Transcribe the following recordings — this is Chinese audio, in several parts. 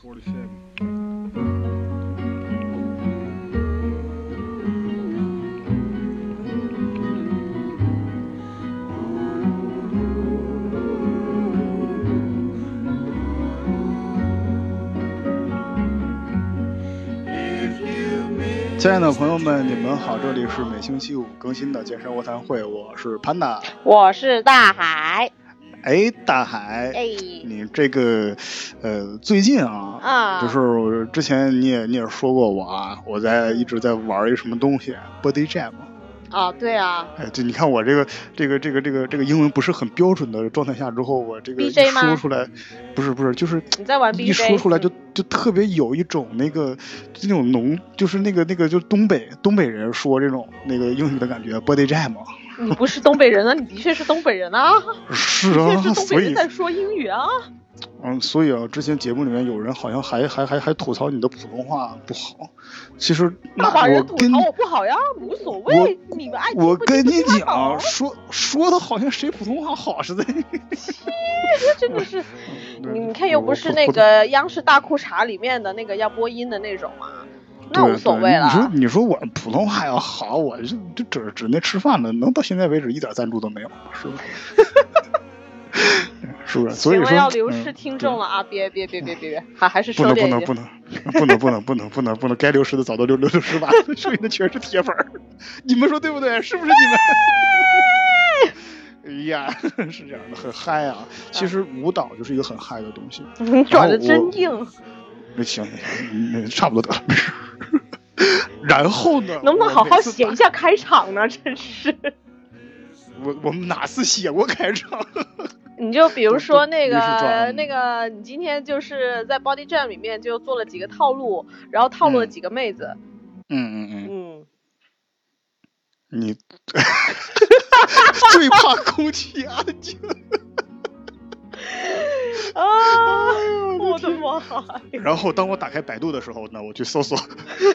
亲爱的朋友们，你们好，这里是每星期五更新的健身卧谈会，我是潘达，我是大海。哎，大海，哎，你这个呃，最近啊，啊，就是之前你也你也说过我啊，我在一直在玩一个什么东西，Body Jam。啊，对啊。哎，对，你看我这个这个这个这个这个英文不是很标准的状态下之后，我这个一说出来，不是不是，就是你在玩 BJ，一说出来就就特别有一种那个那种浓，就是那个那个就东北东北人说这种那个英语的感觉，Body Jam。你不是东北人啊，你的确是东北人啊。是啊，所以在说英语啊。嗯，所以啊，之前节目里面有人好像还还还还吐槽你的普通话不好。其实大把人吐槽我不好呀，无所谓，你们爱我跟你讲，说说的好像谁普通话好似的。真的是，你看又不是那个央视大裤衩里面的那个要播音的那种啊，那无所谓了。你说你说我普通话要好，我就就指指那吃饭的，能到现在为止一点赞助都没有，是不 是？是不是？所以说要流失听众了啊！别别别别别别，还还是不能不能不能不能不能不能不能不能，该流失的早都流流流失吧，剩下的全是铁粉儿，你们说对不对？是不是你们？哎呀，是这样的，很嗨啊！其实舞蹈就是一个很嗨的东西。你转的真硬。那行那差不多得了。然后呢？能不能好好写一下开场呢？真是。我我们哪次写过开场？你就比如说那个那个，你今天就是在 Body Jam 里面就做了几个套路，然后套路了几个妹子。嗯嗯嗯。嗯。你 最怕空气安静。啊！我的妈！然后当我打开百度的时候呢，我去搜索，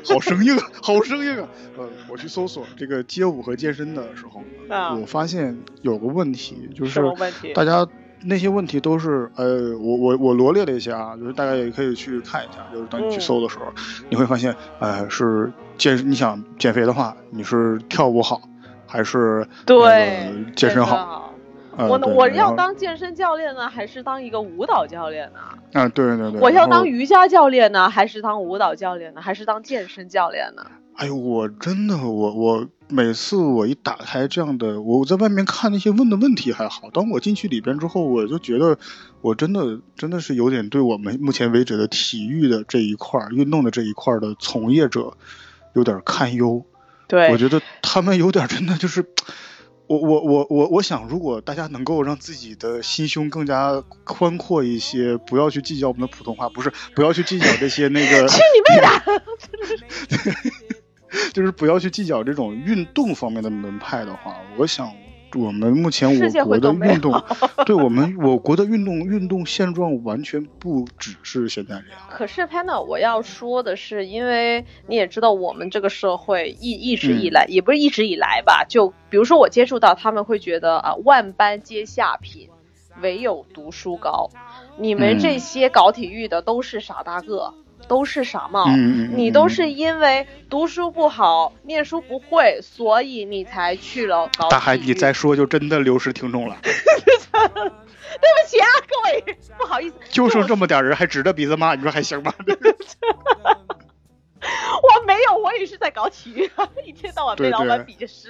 好生硬，好生硬啊！呃，我去搜索这个街舞和健身的时候，我发现有个问题，就是大家那些问题都是呃，我我我罗列了一下啊，就是大家也可以去看一下，就是当你去搜的时候，你会发现，呃，是健你想减肥的话，你是跳舞好还是对健身好？我我要当健身教练呢，还是当一个舞蹈教练呢？啊，对对对。我要当瑜伽教练呢，还是当舞蹈教练呢，还是当健身教练呢？哎呦，我真的，我我每次我一打开这样的，我在外面看那些问的问题还好，当我进去里边之后，我就觉得我真的真的是有点对我们目前为止的体育的这一块运动的这一块的从业者有点堪忧。对，我觉得他们有点真的就是。我我我我我想，如果大家能够让自己的心胸更加宽阔一些，不要去计较我们的普通话，不是不要去计较这些那个，去你妹的！就是不要去计较这种运动方面的门派的话，我想。我们目前 我国的运动，对我们我国的运动运动现状完全不只是现在这样。可是 Panda，我要说的是，因为你也知道，我们这个社会一一直以来，也不是一直以来吧，就比如说我接触到，他们会觉得啊，万般皆下品，唯有读书高。你们这些搞体育的都是傻大个。都是傻帽，你都是因为读书不好，念书不会，所以你才去了搞。大海，你再说就真的流失听众了。对不起啊，各位，不好意思。就剩这么点人，还指着鼻子骂，你说还行吗？我没有，我也是在搞体育，一天到晚被老板比着是。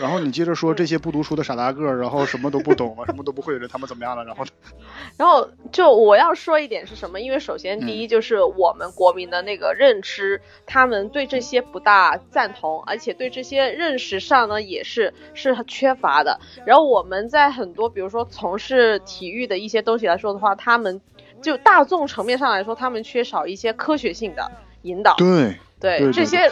然后你接着说这些不读书的傻大个儿，然后什么都不懂啊，什么都不会的人，他们怎么样了？然后，然后就我要说一点是什么？因为首先第一就是我们国民的那个认知，他们对这些不大赞同，而且对这些认识上呢也是是缺乏的。然后我们在很多比如说从事体育的一些东西来说的话，他们就大众层面上来说，他们缺少一些科学性的引导。对对，这些。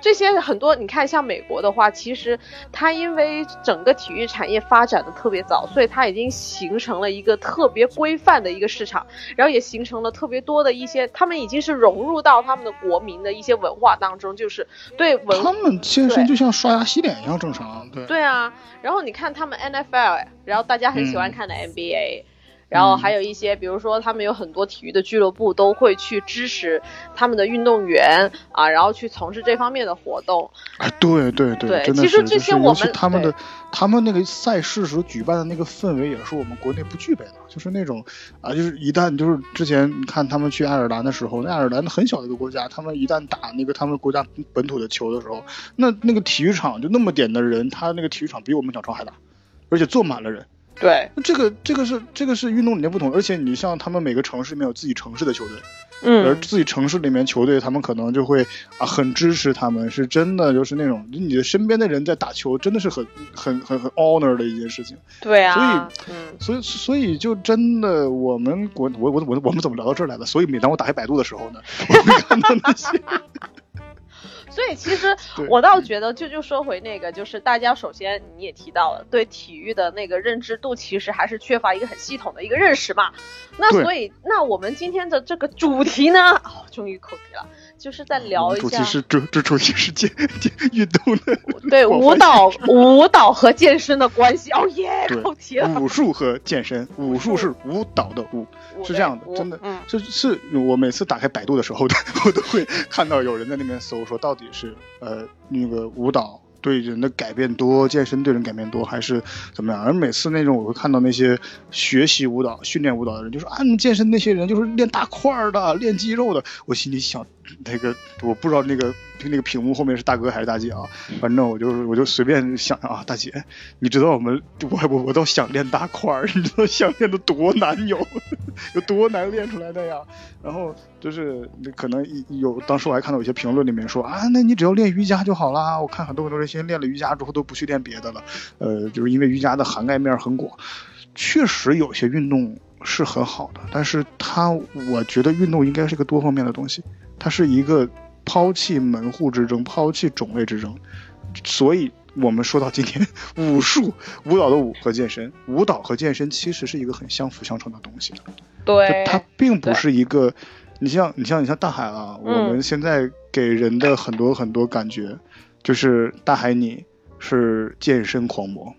这些很多，你看像美国的话，其实它因为整个体育产业发展的特别早，所以它已经形成了一个特别规范的一个市场，然后也形成了特别多的一些，他们已经是融入到他们的国民的一些文化当中，就是对文。他们健身就像刷牙洗脸一样正常，对。对啊，然后你看他们 NFL，然后大家很喜欢看的 NBA。然后还有一些，比如说他们有很多体育的俱乐部都会去支持他们的运动员啊，然后去从事这方面的活动。啊，对对对，真的其实这些我们他们的他们那个赛事时候举办的那个氛围也是我们国内不具备的，就是那种啊，就是一旦就是之前你看他们去爱尔兰的时候，那爱尔兰很小的一个国家，他们一旦打那个他们国家本土的球的时候，那那个体育场就那么点的人，他那个体育场比我们鸟巢还大，而且坐满了人。对，这个这个是这个是运动理念不同，而且你像他们每个城市里面有自己城市的球队，嗯，而自己城市里面球队，他们可能就会啊很支持他们，是真的就是那种你的身边的人在打球，真的是很很很很 honor 的一件事情。对啊，所以，嗯，所以所以就真的我们国我我我我们怎么聊到这儿来的？所以每当我打开百度的时候呢，我会看到那些。所以其实 我倒觉得，就就说回那个，就是大家首先你也提到了，对体育的那个认知度，其实还是缺乏一个很系统的一个认识嘛。那所以，那我们今天的这个主题呢，哦，终于口题了。就是在聊一下，主题是主主主题是健健运动的，对舞蹈舞蹈和健身的关系。哦耶，扣题了。武术和健身，武术是舞蹈的舞，是这样的，真的，嗯是是我每次打开百度的时候，我都会看到有人在那边搜，说到底是呃那个舞蹈。对人的改变多，健身对人改变多，还是怎么样？而每次那种我会看到那些学习舞蹈、训练舞蹈的人，就说啊，健身那些人就是练大块的、练肌肉的。我心里想，那个我不知道那个。那个屏幕后面是大哥还是大姐啊？反正我就是我就随便想啊，大姐，你知道我们我我我倒想练大块儿，你知道想练的多难有，有多难练出来的呀？然后就是可能有，当时我还看到有些评论里面说啊，那你只要练瑜伽就好啦。我看很多很多人先练了瑜伽之后都不去练别的了，呃，就是因为瑜伽的涵盖面很广，确实有些运动是很好的，但是它我觉得运动应该是个多方面的东西，它是一个。抛弃门户之争，抛弃种类之争，所以我们说到今天，武术、舞蹈的舞和健身，舞蹈和健身其实是一个很相辅相成的东西。对，它并不是一个，你像你像你像大海啊，我们现在给人的很多很多感觉，就是大海你是健身狂魔，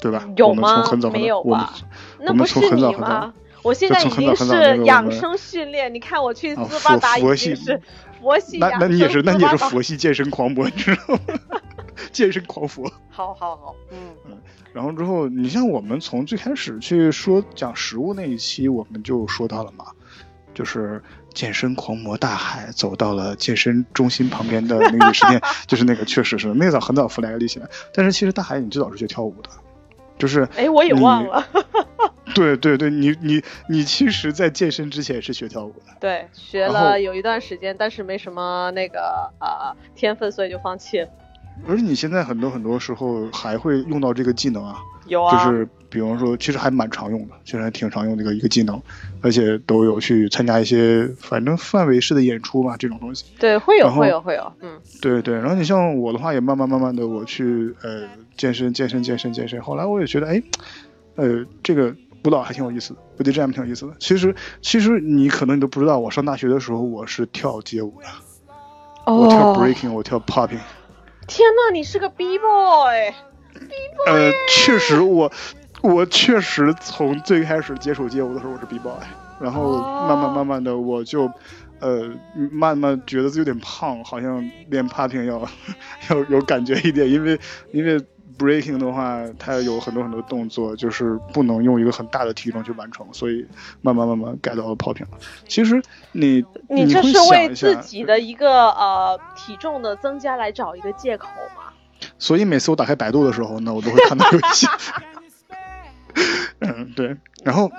对吧？有吗？没有吧？那不是你吗？我现在已经是养生训练，你看我去斯巴达已经是。佛系那那你也是，那你也是佛系健身狂魔，你知道吗？健身狂佛。好好好，嗯嗯。然后之后，你像我们从最开始去说讲食物那一期，我们就说到了嘛，就是健身狂魔大海走到了健身中心旁边的那个饮食店，就是那个确实是那早很早弗莱利起来。但是其实大海你最早是学跳舞的，就是哎我也忘了。对对对，你你你其实，在健身之前是学跳舞的，对，学了有一段时间，但是没什么那个呃天分，所以就放弃了。而且你现在很多很多时候还会用到这个技能啊，有啊，就是比方说，其实还蛮常用的，其实还挺常用的一个一个技能，而且都有去参加一些反正范围式的演出嘛，这种东西。对，会有会有会有，嗯，对对。然后你像我的话，也慢慢慢慢的我去呃健身健身健身健身，后来我也觉得哎，呃这个。舞蹈还挺有意思的，body jam 挺有意思的。其实，其实你可能你都不知道，我上大学的时候我是跳街舞的，我跳 breaking，我跳 popping。天呐，你是个 b boy。呃，确实，我我确实从最开始接触街舞的时候我是 b boy，然后慢慢慢慢的我就，呃，慢慢觉得自己有点胖，好像练 popping 要 要有感觉一点，因为因为。Breaking 的话，它有很多很多动作，就是不能用一个很大的体重去完成，所以慢慢慢慢改到了 Popping。其实你你这是为自己的一个呃体重的增加来找一个借口吗？所以每次我打开百度的时候呢，我都会看到有一些，嗯对，然后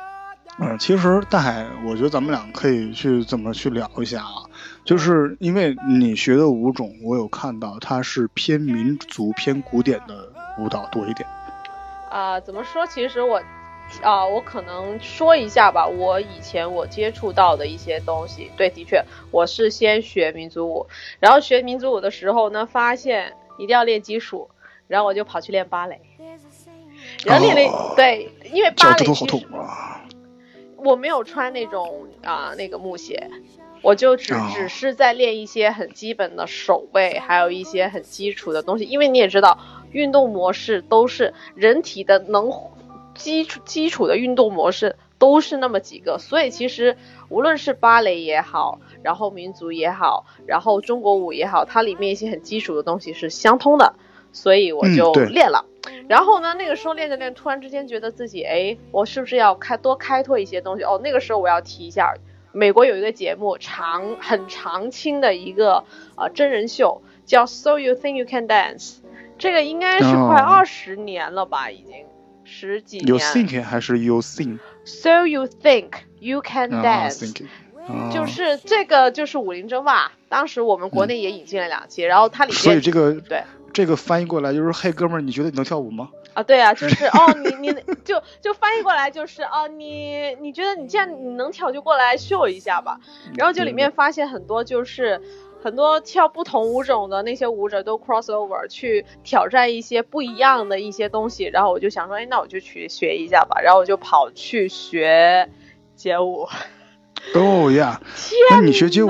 嗯，其实大海，我觉得咱们俩可以去怎么去聊一下啊。就是因为你学的舞种，我有看到它是偏民族、偏古典的舞蹈多一点。啊，怎么说？其实我，啊，我可能说一下吧。我以前我接触到的一些东西，对，的确，我是先学民族舞，然后学民族舞的时候呢，发现一定要练基础，然后我就跑去练芭蕾。然后练了，对，因为芭蕾其实我没有穿那种啊那个木鞋。我就只只是在练一些很基本的手位，还有一些很基础的东西。因为你也知道，运动模式都是人体的能基础基础的运动模式都是那么几个，所以其实无论是芭蕾也好，然后民族也好，然后中国舞也好，它里面一些很基础的东西是相通的，所以我就练了。然后呢，那个时候练着练，突然之间觉得自己，哎，我是不是要开多开拓一些东西？哦，那个时候我要提一下，美国有一个节目，长很长青的一个呃真人秀，叫 So You Think You Can Dance，这个应该是快二十年了吧，已经十几年。You think 还是 you think？So You Think You Can Dance，就是这个就是武林争霸，当时我们国内也引进了两期，然后它里面所以这个对。这个翻译过来就是，嘿，哥们儿，你觉得你能跳舞吗？啊，对啊，就是 哦，你你就就翻译过来就是哦，你你觉得你既然你能跳，就过来秀一下吧。然后就里面发现很多就是很多跳不同舞种的那些舞者都 cross over 去挑战一些不一样的一些东西。然后我就想说，哎，那我就去学一下吧。然后我就跑去学街舞。哦呀，那你学街舞，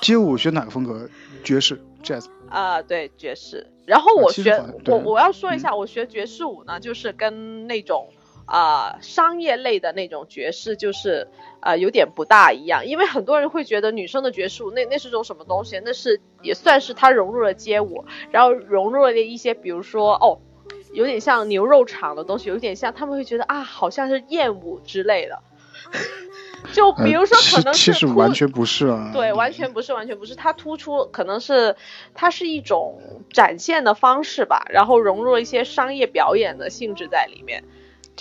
街舞学哪个风格？爵士、jazz？啊，对，爵士。然后我学我我要说一下，我学爵士舞呢，就是跟那种啊商业类的那种爵士，就是啊有点不大一样。因为很多人会觉得女生的爵士舞那那是种什么东西？那是也算是它融入了街舞，然后融入了一些，比如说哦，有点像牛肉场的东西，有点像他们会觉得啊，好像是艳舞之类的。就比如说，可能是其实完全不是啊，对，完全不是，完全不是。它突出可能是它是一种展现的方式吧，然后融入了一些商业表演的性质在里面。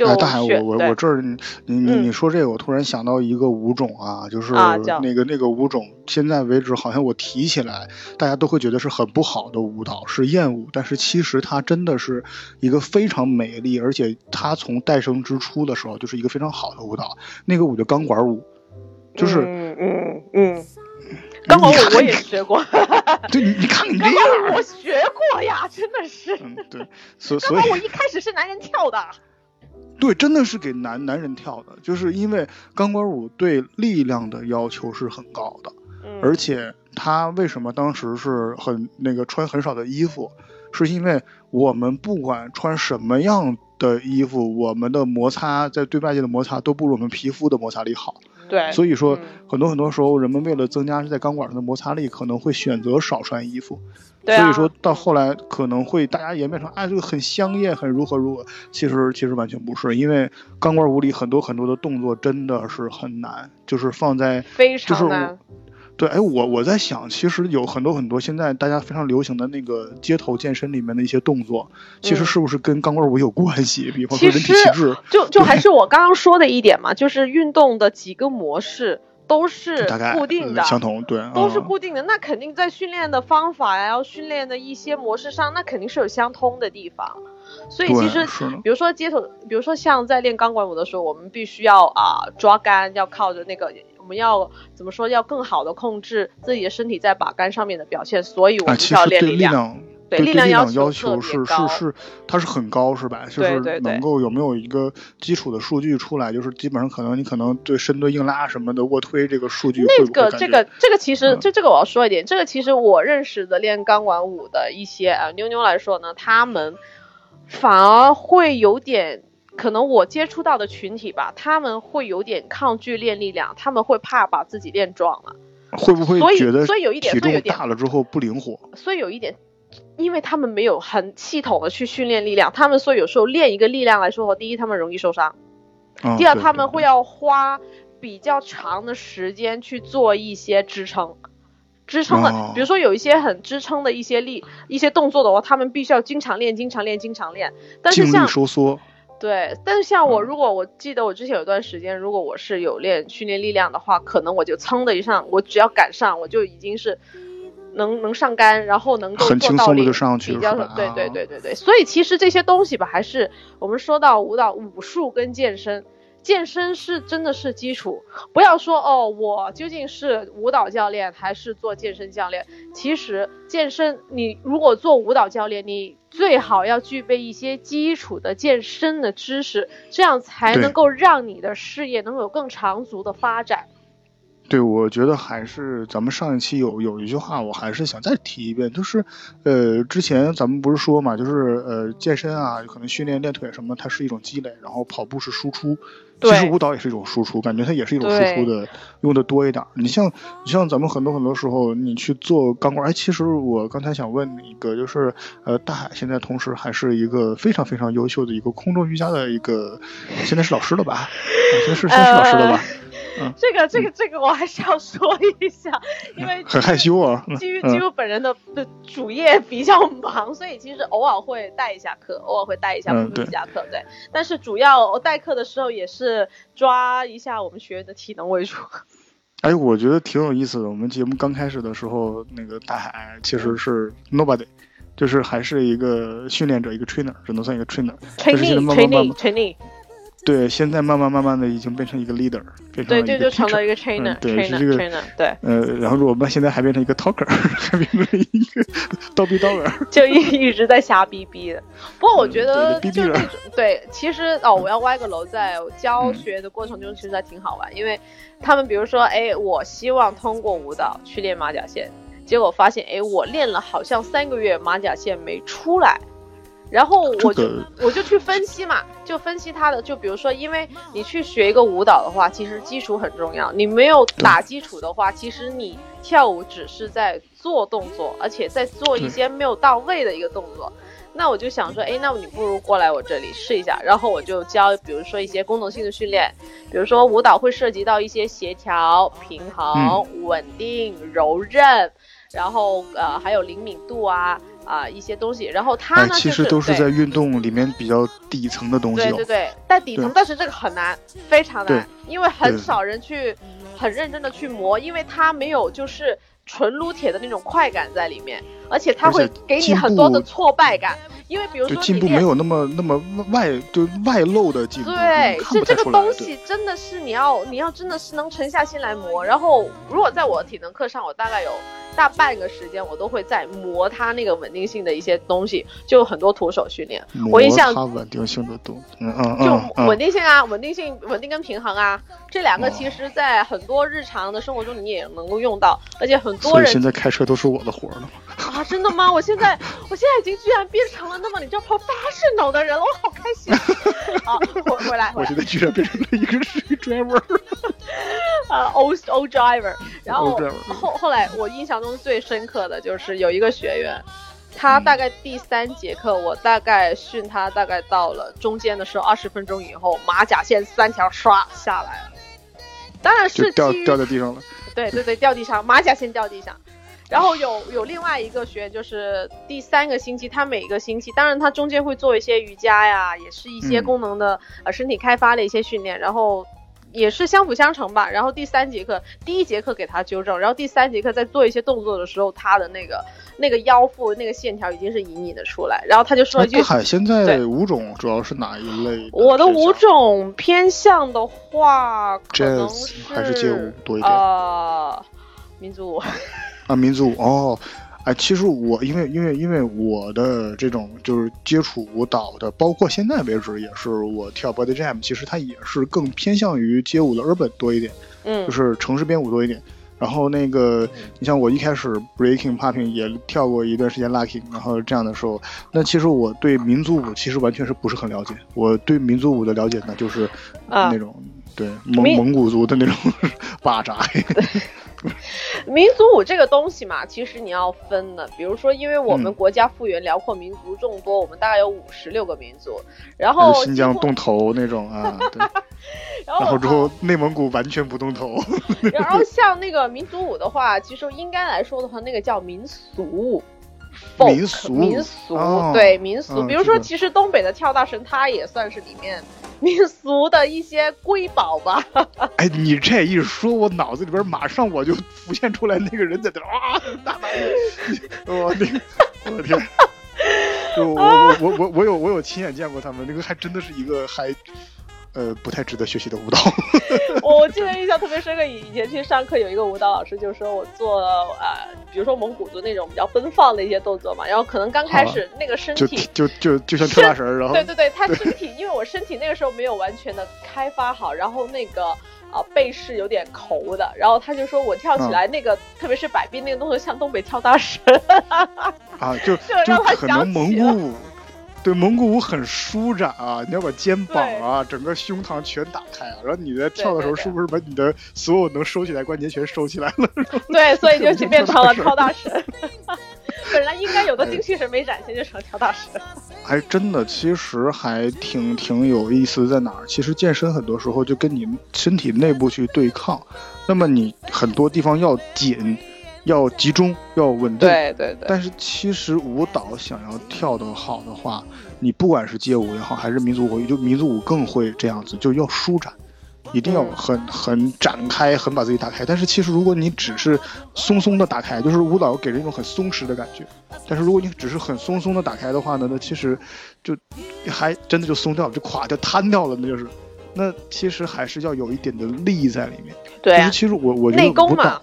哎，大海，我我我这儿，你你你说这个，我突然想到一个舞种啊，就是那个那个舞种，现在为止好像我提起来，大家都会觉得是很不好的舞蹈，是艳舞。但是其实它真的是一个非常美丽，而且它从诞生之初的时候就是一个非常好的舞蹈。那个舞叫钢管舞，就是嗯嗯嗯，钢管舞我也学过。对，你你看你这样，我学过呀，真的是。嗯，对，所所以，我一开始是男人跳的。对，真的是给男男人跳的，就是因为钢管舞对力量的要求是很高的，而且他为什么当时是很那个穿很少的衣服，是因为我们不管穿什么样的衣服，我们的摩擦在对外界的摩擦都不如我们皮肤的摩擦力好。对，所以说很多很多时候，人们为了增加在钢管上的摩擦力，可能会选择少穿衣服。所以说到后来可能会大家演变成，哎，这个很香艳，很如何如何。其实其实完全不是，因为钢管舞里很多很多的动作真的是很难，就是放在非常难。对，哎，我我在想，其实有很多很多现在大家非常流行的那个街头健身里面的一些动作，其实是不是跟钢管舞有关系？比方说人体气质，就就还是我刚刚说的一点嘛，就是运动的几个模式。都是固定的，相同对，都是固定的。那肯定在训练的方法呀，要训练的一些模式上，那肯定是有相通的地方。所以其实，比如说街头，比如说像在练钢管舞的时候，我们必须要啊抓杆，要靠着那个，我们要怎么说，要更好的控制自己的身体在把杆上面的表现。所以我们要练力量。对力量要求是是是，它是很高是吧？就是能够有没有一个基础的数据出来？就是基本上可能你可能对深蹲、硬拉什么的卧推这个数据。那个这个这个其实这这个我要说一点，这个其实我认识的练钢管舞的一些啊妞妞来说呢，他们反而会有点可能我接触到的群体吧，他们会有点抗拒练力量，他们会怕把自己练壮了。会不会觉得所以有一点体重大了之后不灵活？所以有一点。因为他们没有很系统的去训练力量，他们说有时候练一个力量来说的话，第一他们容易受伤，第二他们会要花比较长的时间去做一些支撑，支撑的，比如说有一些很支撑的一些力一些动作的话，他们必须要经常练，经常练，经常练。但是像收缩。对，但是像我，如果我记得我之前有段时间，如果我是有练训练力量的话，可能我就噌的一上，我只要赶上，我就已经是。能能上杆，然后能够很轻松的就上去，比较对对对对对，所以其实这些东西吧，还是我们说到舞蹈、武术跟健身，健身是真的是基础。不要说哦，我究竟是舞蹈教练还是做健身教练？其实健身，你如果做舞蹈教练，你最好要具备一些基础的健身的知识，这样才能够让你的事业能有更长足的发展。对，我觉得还是咱们上一期有有一句话，我还是想再提一遍，就是，呃，之前咱们不是说嘛，就是呃，健身啊，可能训练练腿什么，它是一种积累，然后跑步是输出，其实舞蹈也是一种输出，感觉它也是一种输出的，用的多一点。你像你像咱们很多很多时候，你去做钢管，哎，其实我刚才想问你一个，就是呃，大海现在同时还是一个非常非常优秀的一个空中瑜伽的一个，现在是老师了吧？现在是现在是老师了吧？这个这个这个我还是要说一下，因为很害羞啊。基于基于本人的的主业比较忙，所以其实偶尔会带一下课，偶尔会带一下瑜伽课，对。但是主要代课的时候也是抓一下我们学员的体能为主。哎，我觉得挺有意思的。我们节目刚开始的时候，那个大海其实是 nobody，就是还是一个训练者，一个 trainer，只能算一个 trainer。trainer，trainer，trainer。对，现在慢慢慢慢的已经变成一个 leader，变成对对，就成了一个 trainer，对，是这个 trainer，对，呃，然后我们现在还变成一个 talker，还变成一个 叨逼叨儿，就一一直在瞎逼逼的。不过我觉得就那种对，其实哦，我要歪个楼，在教学的过程中，其实还挺好玩，因为他们比如说，哎，我希望通过舞蹈去练马甲线，结果发现，哎，我练了好像三个月，马甲线没出来。然后我就我就去分析嘛，就分析他的，就比如说，因为你去学一个舞蹈的话，其实基础很重要。你没有打基础的话，其实你跳舞只是在做动作，而且在做一些没有到位的一个动作。那我就想说，哎，那你不如过来我这里试一下。然后我就教，比如说一些功能性的训练，比如说舞蹈会涉及到一些协调、平衡、稳定、柔韧，然后呃还有灵敏度啊。啊，一些东西，然后它呢，其实都是在运动里面比较底层的东西。对对对，在底层，但是这个很难，非常难，因为很少人去很认真的去磨，因为它没有就是纯撸铁的那种快感在里面，而且它会给你很多的挫败感。因为比如说进步没有那么那么外就外露的进步，对，是这个东西真的是你要你要真的是能沉下心来磨。然后如果在我的体能课上，我大概有大半个时间我都会在磨它那个稳定性的一些东西，就很多徒手训练。我印象它稳定性的东，嗯嗯嗯，就稳定性啊，稳定性稳定跟平衡啊，这两个其实在很多日常的生活中你也能够用到，而且很多人现在开车都是我的活了啊，真的吗？我现在 我现在已经居然变成了。那么你就跑 fashion 的人了，我好开心。好，回回来，我现在居然变成了一个 driver，啊，old old driver。然后后后来我印象中最深刻的就是有一个学员，他大概第三节课，我大概训他大概到了中间的时候，二十分钟以后，马甲线三条刷下来了。当然是掉掉在地上了。对对对，掉地上，马甲线掉地上。然后有有另外一个学员，就是第三个星期，他每个星期，当然他中间会做一些瑜伽呀，也是一些功能的呃身体开发的一些训练，然后也是相辅相成吧。然后第三节课，第一节课给他纠正，然后第三节课在做一些动作的时候，他的那个那个腰腹那个线条已经是隐隐的出来。然后他就说一句：“大海现在舞种主要是哪一类？”我的舞种偏向的话，可能是还是街舞多一点啊，民族舞。啊，民族舞哦，哎，其实我因为因为因为我的这种就是接触舞蹈的，包括现在为止也是我跳 body jam，其实它也是更偏向于街舞的 urban 多一点，嗯，就是城市编舞多一点。然后那个，你像我一开始 breaking popping 也跳过一段时间 locking，然后这样的时候，那其实我对民族舞其实完全是不是很了解。我对民族舞的了解呢，就是那种对蒙蒙古族的那种 巴扎。民族舞这个东西嘛，其实你要分的。比如说，因为我们国家幅员辽阔，民族众多，我们大概有五十六个民族。然后新疆动头那种啊，对。然后之后内蒙古完全不动头。然后像那个民族舞的话，其实应该来说的话，那个叫民俗。民俗，民俗，对民俗。比如说，其实东北的跳大神，它也算是里面。民俗的一些瑰宝吧。哎，你这一说，我脑子里边马上我就浮现出来那个人在那啊，大白我的，我的天！就我我我我我有我有亲眼见过他们，那个还真的是一个还呃不太值得学习的舞蹈。我记得印象特别深刻，以前去上课有一个舞蹈老师就说我做啊，比如说蒙古族那种比较奔放的一些动作嘛，然后可能刚开始那个身体就就就像跳大神，然后对对对，他身体因为我身体那个时候没有完全的开发好，然后那个。啊，背是有点抠的，然后他就说我跳起来那个，特别是摆臂那个动作像东北跳大神。啊，就 就可能蒙古舞，对蒙古舞很舒展啊，你要把肩膀啊、整个胸膛全打开啊，然后你在跳的时候是不是把你的所有能收起来关节全收起来了？对，所以就变成了跳大神。本来应该有的精气神没展现，就成跳大神。还 真的，其实还挺挺有意思，在哪儿？其实健身很多时候就跟你身体内部去对抗，那么你很多地方要紧，要集中，要稳定。对对对。但是其实舞蹈想要跳得好的话，你不管是街舞也好，还是民族舞，就民族舞更会这样子，就要舒展。一定要很很展开，很把自己打开。但是其实如果你只是松松的打开，就是舞蹈给人一种很松弛的感觉。但是如果你只是很松松的打开的话呢，那其实就还真的就松掉了，就垮掉、瘫掉了，那就是。那其实还是要有一点的力在里面。对，其实我我觉得舞蹈。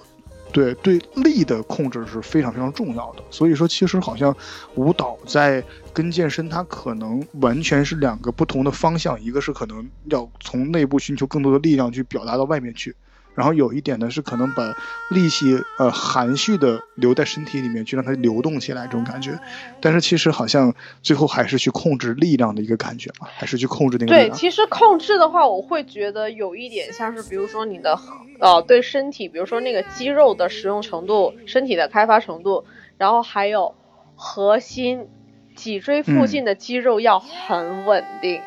对对，力的控制是非常非常重要的。所以说，其实好像舞蹈在跟健身，它可能完全是两个不同的方向。一个是可能要从内部寻求更多的力量去表达到外面去。然后有一点呢，是可能把力气呃含蓄的留在身体里面去，让它流动起来这种感觉。但是其实好像最后还是去控制力量的一个感觉嘛，还是去控制那个。对，其实控制的话，我会觉得有一点像是，比如说你的呃对身体，比如说那个肌肉的使用程度、身体的开发程度，然后还有核心、脊椎附近的肌肉要很稳定。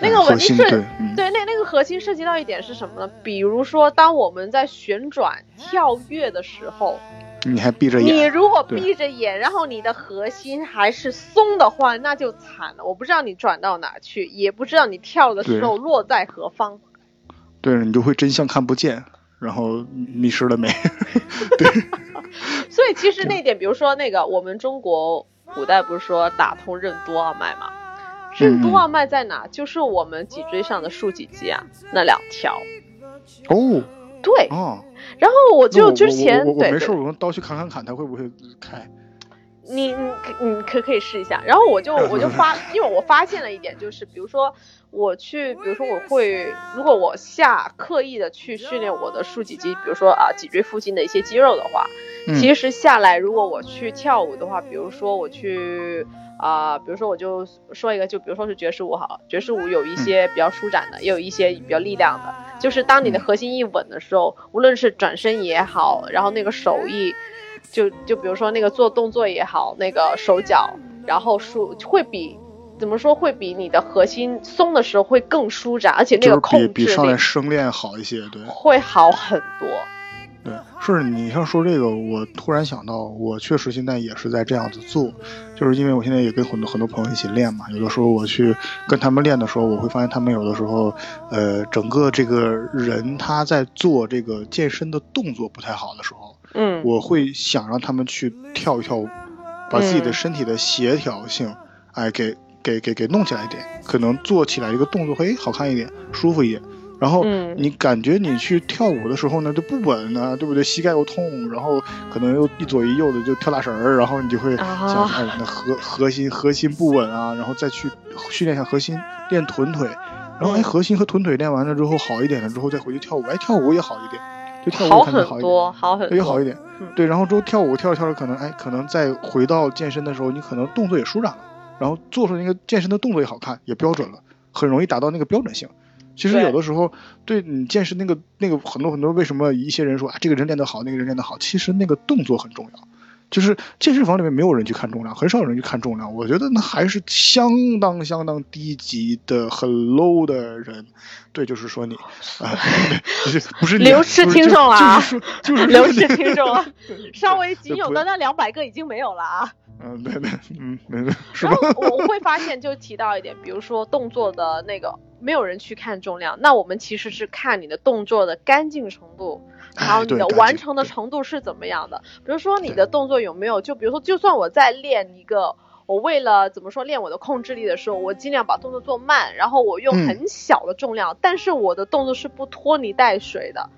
那个稳定是，对，那那个核心涉及到一点是什么呢？比如说，当我们在旋转跳跃的时候，你还闭着眼，你如果闭着眼，然后你的核心还是松的话，那就惨了。我不知道你转到哪去，也不知道你跳的时候落在何方。对，你就会真相看不见，然后迷失了没？对。所以其实那点，比如说那个，我们中国古代不是说打通任督二脉吗？任督二脉在哪？就是我们脊椎上的竖脊肌啊，那两条。哦，对，哦。然后我就之前，我没事，我用刀去砍砍砍，它会不会开？你你你可可以试一下。然后我就我就发，因为我发现了一点，就是比如说我去，比如说我会，如果我下刻意的去训练我的竖脊肌，比如说啊脊椎附近的一些肌肉的话，其实下来如果我去跳舞的话，比如说我去。啊，比如说我就说一个，就比如说是爵士舞好，爵士舞有一些比较舒展的，也有一些比较力量的。就是当你的核心一稳的时候，无论是转身也好，然后那个手艺，就就比如说那个做动作也好，那个手脚，然后舒会比怎么说会比你的核心松的时候会更舒展，而且那个控制比比上来生练好一些，对，会好很多。对，是你像说这个，我突然想到，我确实现在也是在这样子做，就是因为我现在也跟很多很多朋友一起练嘛。有的时候我去跟他们练的时候，我会发现他们有的时候，呃，整个这个人他在做这个健身的动作不太好的时候，嗯，我会想让他们去跳一跳舞，把自己的身体的协调性，哎，给给给给弄起来一点，可能做起来一个动作会好看一点，舒服一点。然后你感觉你去跳舞的时候呢，就不稳呢，对不对？膝盖又痛，然后可能又一左一右的就跳大神儿，然后你就会想，哎，那核核心核心不稳啊，然后再去训练一下核心，练臀腿，然后哎，核心和臀腿练完了之后好一点了之后再回去跳舞，哎，跳舞也好一点，就跳舞感觉好一点，好很多，也好一点，对，然后之后跳舞跳着跳着可能哎，可能再回到健身的时候，你可能动作也舒展了，然后做出那个健身的动作也好看，也标准了，很容易达到那个标准性。其实有的时候，对你健身那个那个很多很多，为什么一些人说啊这个人练得好，那个人练得好？其实那个动作很重要。就是健身房里面没有人去看重量，很少有人去看重量。我觉得那还是相当相当低级的、很 low 的人。对，就是说你啊，不是 流失听众啊，就是说就是流失听众啊，稍微仅有的那两百个已经没有了啊。嗯，对对，嗯，对对。然后我会发现，就提到一点，比如说动作的那个，没有人去看重量，那我们其实是看你的动作的干净程度。还有你的完成的程度是怎么样的？比如说你的动作有没有？就比如说，就算我在练一个我为了怎么说练我的控制力的时候，我尽量把动作做慢，然后我用很小的重量，但是我的动作是不拖泥带水的，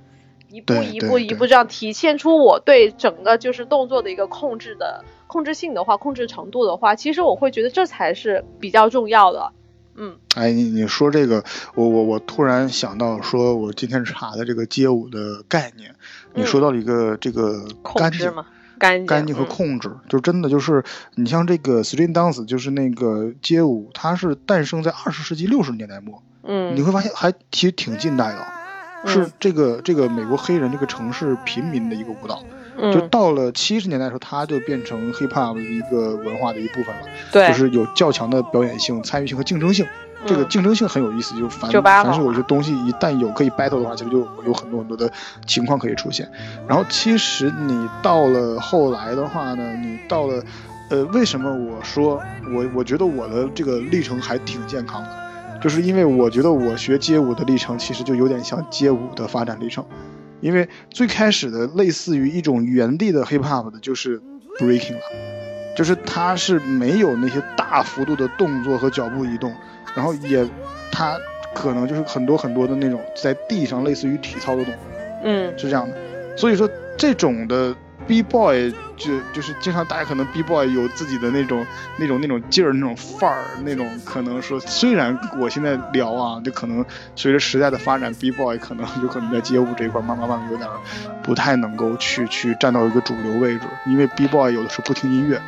一步一步一步这样体现出我对整个就是动作的一个控制的控制性的话，控制程度的话，其实我会觉得这才是比较重要的。嗯，哎，你你说这个，我我我突然想到，说我今天查的这个街舞的概念，你说到了一个这个干净。干干净和控制，就真的就是你像这个 string dance，就是那个街舞，它是诞生在二十世纪六十年代末。嗯，你会发现还其实挺近代的，是这个这个美国黑人这个城市平民的一个舞蹈。嗯，就到了七十年代的时候，它就变成 hip hop 的一个文化的一部分了。对，就是有较强的表演性、参与性和竞争性。这个竞争性很有意思，就凡凡是有些东西一旦有可以 battle 的话，其实就有很多很多的情况可以出现。然后其实你到了后来的话呢，你到了，呃，为什么我说我我觉得我的这个历程还挺健康的，就是因为我觉得我学街舞的历程其实就有点像街舞的发展历程，因为最开始的类似于一种原地的 hip hop 的就是 breaking 了，就是它是没有那些大幅度的动作和脚步移动。然后也，它可能就是很多很多的那种在地上类似于体操的动作，嗯，是这样的。所以说这种的 B boy 就就是经常大家可能 B boy 有自己的那种那种那种劲儿那种范儿那种可能说虽然我现在聊啊，就可能随着时代的发展，B boy 可能有可能在街舞这一块慢慢慢慢有点不太能够去去站到一个主流位置，因为 B boy 有的时候不听音乐。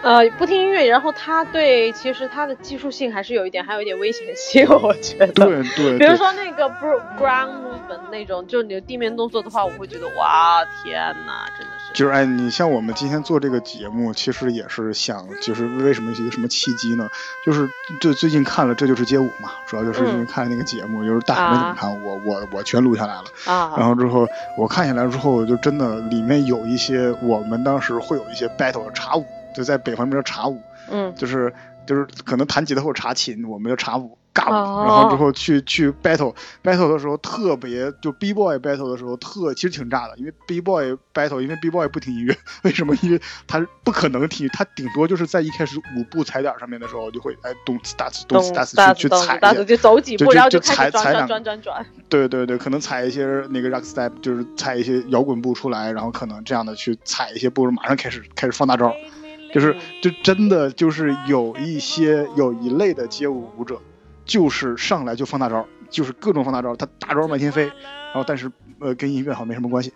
呃，不听音乐，然后他对其实他的技术性还是有一点，还有一点危险性，我觉得。对对。比如说那个 ground movement 那种，就你的地面动作的话，我会觉得哇，天哪，真的是。就是哎，你像我们今天做这个节目，其实也是想，就是为什么一个什么契机呢？就是就最近看了《这就是街舞》嘛，主要就是因为看那个节目，就是大海没怎么看，我我我全录下来了。啊。然后之后我看下来之后，就真的里面有一些我们当时会有一些 battle 的茶舞。就在北方那边叫茶舞，嗯，就是就是可能弹吉他或者查琴，我们叫茶舞、尬舞。然后之后去去 battle battle 的时候，特别就 b boy battle 的时候特其实挺炸的，因为 b boy battle，因为 b boy 不听音乐，为什么？因为他不可能听，他顶多就是在一开始舞步踩点上面的时候就会哎咚次哒次咚次哒次去去踩一下，就走几步，然后就踩踩两转转转。对对对，可能踩一些那个 rock step，就是踩一些摇滚步出来，然后可能这样的去踩一些步，马上开始开始放大招。就是，就真的就是有一些有一类的街舞舞者，就是上来就放大招，就是各种放大招，他大招满天飞，然后但是呃跟音乐好像没什么关系，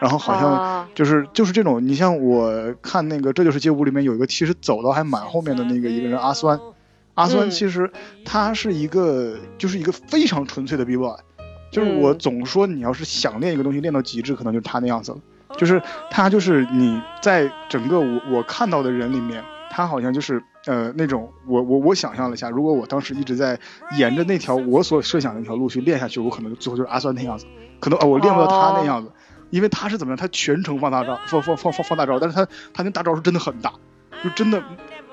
然后好像就是就是这种，你像我看那个这就是街舞里面有一个其实走到还蛮后面的那个一个人阿酸，阿酸其实他是一个就是一个非常纯粹的 B boy，就是我总说你要是想练一个东西练到极致，可能就是他那样子了。就是他，就是你在整个我我看到的人里面，他好像就是呃那种我我我想象了一下，如果我当时一直在沿着那条我所设想的那条路去练下去，我可能最后就是阿酸那样子，可能啊我练不到他那样子，因为他是怎么样，他全程放大招，放放放放放大招，但是他他那大招是真的很大，就真的。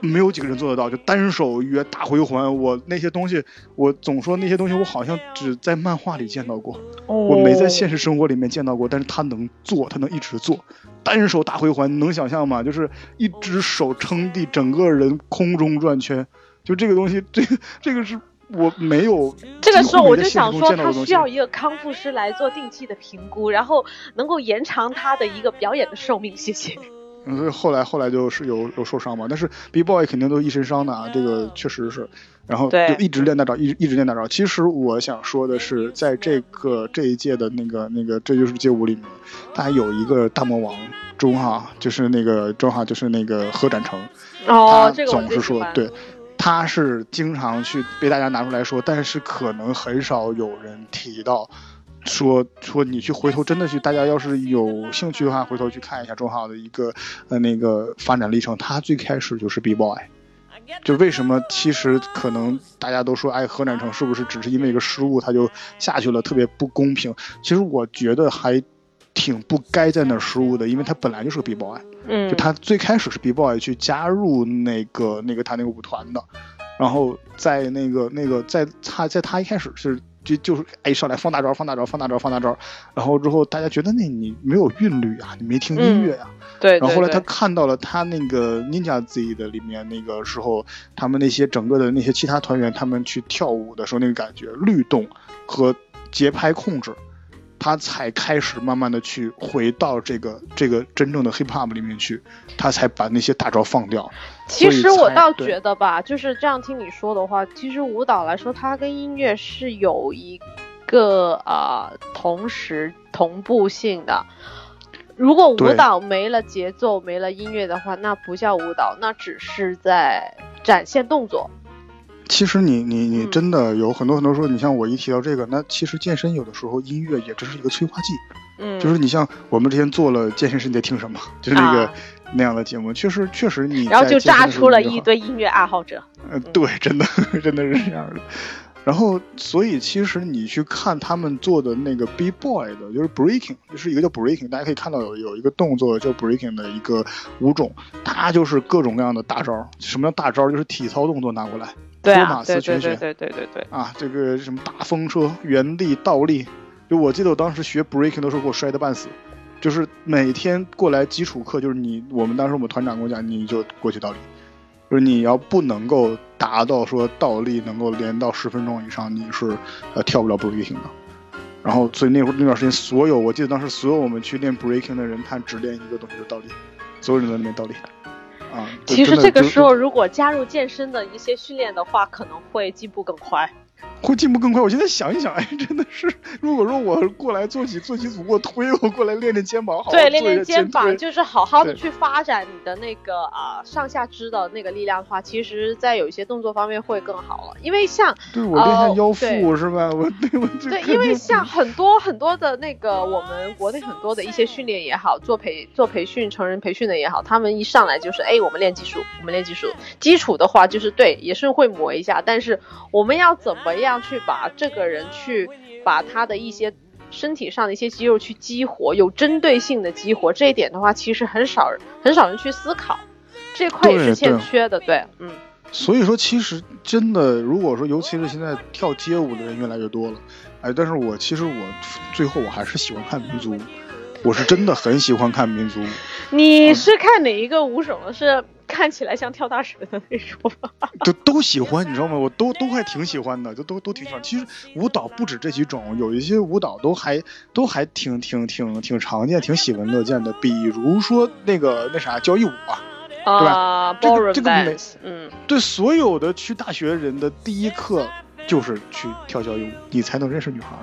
没有几个人做得到，就单手约大回环。我那些东西，我总说那些东西，我好像只在漫画里见到过，我没在现实生活里面见到过。但是他能做，他能一直做，单手大回环，能想象吗？就是一只手撑地，整个人空中转圈，就这个东西，这 个这个是我没有。这个时候我就想说，他需要一个康复师来做定期的评估，然后能够延长他的一个表演的寿命。谢谢。嗯，所以后来后来就是有有受伤嘛，但是 B boy 肯定都一身伤的啊，这个确实是，然后就一直练大招，一直一直练大招。其实我想说的是，在这个这一届的那个那个这就是街舞里面，他有一个大魔王中哈，就是那个中哈，就是那个何展成，哦，他总是说，对，他是经常去被大家拿出来说，但是可能很少有人提到。说说你去回头真的去，大家要是有兴趣的话，回头去看一下钟浩的一个呃那个发展历程。他最开始就是 B boy，就为什么其实可能大家都说，哎，何展成是不是只是因为一个失误他就下去了，特别不公平？其实我觉得还挺不该在那失误的，因为他本来就是个 B boy，嗯，就他最开始是 B boy 去加入那个那个他那个舞团的，然后在那个那个在他在他一开始是。就就是哎上来放大招放大招放大招放大招，然后之后大家觉得那你没有韵律啊，你没听音乐呀，对。然后后来他看到了他那个 Ninja Z 的里面那个时候，他们那些整个的那些其他团员他们去跳舞的时候那个感觉律动和节拍控制。他才开始慢慢的去回到这个这个真正的 hip hop 里面去，他才把那些大招放掉。其实我倒觉得吧，就是这样听你说的话，其实舞蹈来说，它跟音乐是有一个啊同时同步性的。如果舞蹈没了节奏，没了音乐的话，那不叫舞蹈，那只是在展现动作。其实你你你真的有很多很多说，你像我一提到这个，那其实健身有的时候音乐也只是一个催化剂，嗯，就是你像我们之前做了健身时你在听什么，就是那个那样的节目，确实确实你然后就炸出了一堆音乐爱好者，嗯，对，真的 真的是这样的。然后所以其实你去看他们做的那个 B boy 的，就是 breaking，就是一个叫 breaking，大家可以看到有有一个动作叫 breaking 的一个舞种，它就是各种各样的大招。什么叫大招？就是体操动作拿过来。托马斯全旋，对对对对对对啊，这个什么大风车、原地倒立，就我记得我当时学 breaking 的时候给我摔得半死，就是每天过来基础课，就是你我们当时我们团长跟我讲，你就过去倒立，就是你要不能够达到说倒立能够连到十分钟以上，你是呃跳不了 breaking 的。然后所以那会儿那段时间，所有我记得当时所有我们去练 breaking 的人，他只练一个东西，就倒立，所有人在那边倒立。啊，其实这个时候如果加入健身的一些训练的话，可能会进步更快。会进步更快。我现在想一想，哎，真的是，如果说我过来做几做几组，卧推我过来练练肩膀，好对，练练肩膀，就是好好的去发展你的那个啊上下肢的那个力量的话，其实，在有一些动作方面会更好了。因为像对我练练腰腹是吧？我对我对，因为像很多很多的那个我们国内很多的一些训练也好，做培做培训成人培训的也好，他们一上来就是哎，我们练技术，我们练技术，基础的话就是对，也是会磨一下，但是我们要怎么样？去把这个人去把他的一些身体上的一些肌肉去激活，有针对性的激活，这一点的话，其实很少很少人去思考，这块也是欠缺的。对，嗯。所以说，其实真的，如果说，尤其是现在跳街舞的人越来越多了，哎，但是我其实我最后我还是喜欢看民族舞，我是真的很喜欢看民族舞。你是看哪一个舞种？是？看起来像跳大神的那种，都都喜欢，你知道吗？我都都还挺喜欢的，就都都挺喜欢。其实舞蹈不止这几种，有一些舞蹈都还都还挺挺挺挺常见，挺喜闻乐见的。比如说那个那啥交谊舞啊，对吧？这个这个每嗯，对所有的去大学人的第一课就是去跳交谊舞，你才能认识女孩，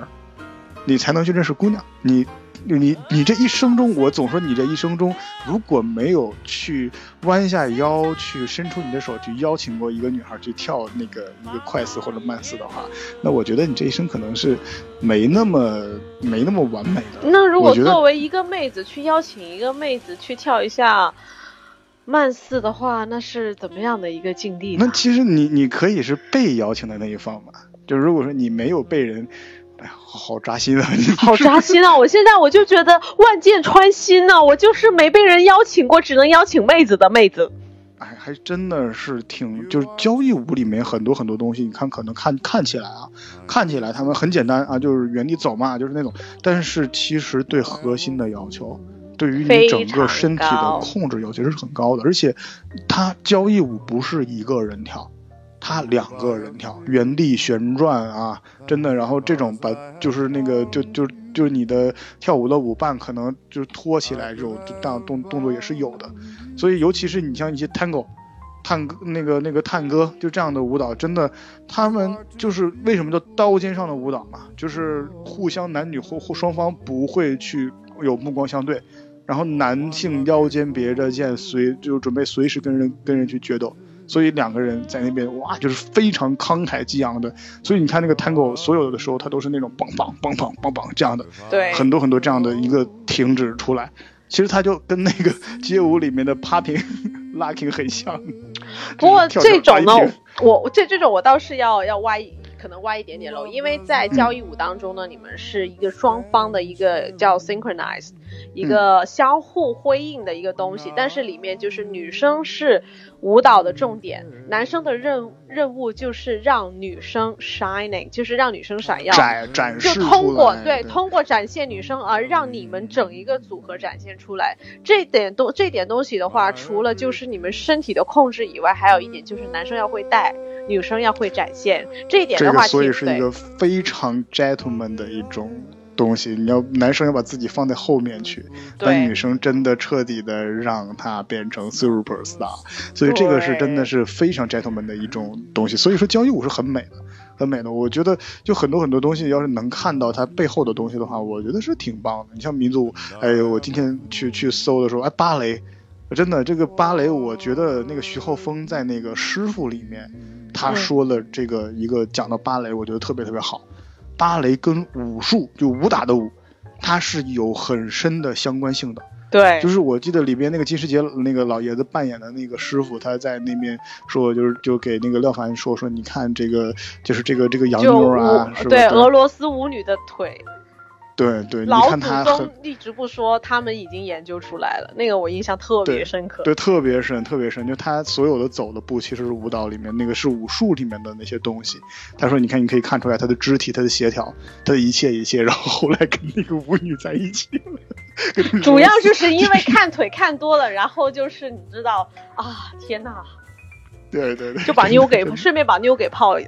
你才能去认识姑娘，你。你你这一生中，我总说你这一生中，如果没有去弯下腰去伸出你的手去邀请过一个女孩去跳那个一个快四或者慢四的话，那我觉得你这一生可能是没那么没那么完美的。那如果作为一个妹子去邀请一个妹子去跳一下慢四的话，那是怎么样的一个境地？那其实你你可以是被邀请的那一方嘛，就如果说你没有被人。哎呀，好扎心啊！好扎心啊！我现在我就觉得万箭穿心呢。我就是没被人邀请过，只能邀请妹子的妹子。哎，还真的是挺，就是交谊舞里面很多很多东西，你看可能看看起来啊，看起来他们很简单啊，就是原地走嘛，就是那种。但是其实对核心的要求，对于你整个身体的控制要求是很高的。而且，它交谊舞不是一个人跳。他两个人跳原地旋转啊，真的，然后这种把就是那个就就就是你的跳舞的舞伴可能就是托起来这种这样动动作也是有的，所以尤其是你像一些 tango，探戈那个那个探戈就这样的舞蹈，真的他们就是为什么叫刀尖上的舞蹈嘛，就是互相男女或或双方不会去有目光相对，然后男性腰间别着剑随就准备随时跟人跟人去决斗。所以两个人在那边哇，就是非常慷慨激昂的。所以你看那个 tango，所有的时候它都是那种梆梆梆梆梆梆这样的，对，很多很多这样的一个停止出来。其实它就跟那个 街舞里面的 popping locking 很像。不过这种呢，我这这种我倒是要要歪，可能歪一点点喽。因为在交谊舞当中呢，你们是一个双方的一个叫 synchronized。一个相互辉映的一个东西。但是里面就是女生是舞蹈的重点，男生的任任务就是让女生 shining，就是让女生闪耀，展展示就通过对通过展现女生而让你们整一个组合展现出来。这点东这点东西的话，除了就是你们身体的控制以外，还有一点就是男生要会带。女生要会展现这一点的话，所以是一个非常 gentleman 的一种东西。你要男生要把自己放在后面去，但女生真的彻底的让他变成 super star。所以这个是真的是非常 gentleman 的一种东西。所以说交谊舞是很美的，很美的。我觉得就很多很多东西，要是能看到它背后的东西的话，我觉得是挺棒的。你像民族舞，哎呦，我今天去去搜的时候，哎，芭蕾，真的这个芭蕾，我觉得那个徐浩峰在那个师傅里面。他说的这个一个讲到芭蕾，我觉得特别特别好。芭蕾跟武术就武打的武，它是有很深的相关性的。对，就是我记得里边那个金世杰那个老爷子扮演的那个师傅，他在那边说，就是就给那个廖凡说说，你看这个就是这个这个洋妞啊，是吧？对，俄罗斯舞女的腿。对对，老祖宗一直不说，他们已经研究出来了。那个我印象特别深刻，对，特别深，特别深。就他所有的走的步，其实是舞蹈里面那个是武术里面的那些东西。他说：“你看，你可以看出来他的肢体，他的协调，他的一切一切。”然后后来跟那个舞女在一起了。主要就是因为看腿看多了，然后就是你知道啊，天呐，对对对，就把妞给顺便把妞给泡了。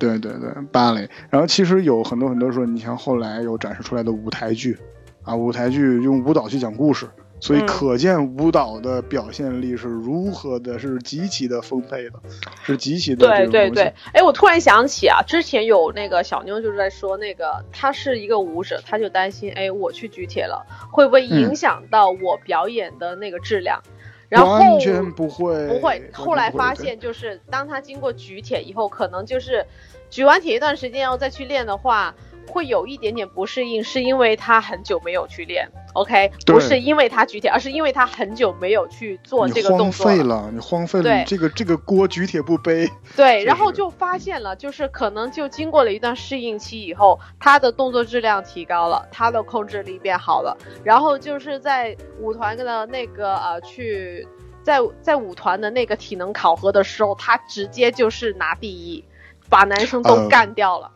对对对，芭蕾。然后其实有很多很多说，你像后来有展示出来的舞台剧，啊，舞台剧用舞蹈去讲故事，所以可见舞蹈的表现力是如何的，是极其的丰沛的，是极其的。对对对，哎，我突然想起啊，之前有那个小妞就是在说，那个她是一个舞者，她就担心，哎，我去举铁了，会不会影响到我表演的那个质量？然后完全不会，不会。后来发现，就是当他经过举铁以后，可能就是举完铁一段时间，然后再去练的话。会有一点点不适应，是因为他很久没有去练，OK，不是因为他举铁，而是因为他很久没有去做这个动作。你荒废了，你荒废了，这个这个锅举铁不背。对，然后就发现了，就是可能就经过了一段适应期以后，他的动作质量提高了，他的控制力变好了，然后就是在舞团的那个呃去在在舞团的那个体能考核的时候，他直接就是拿第一，把男生都干掉了。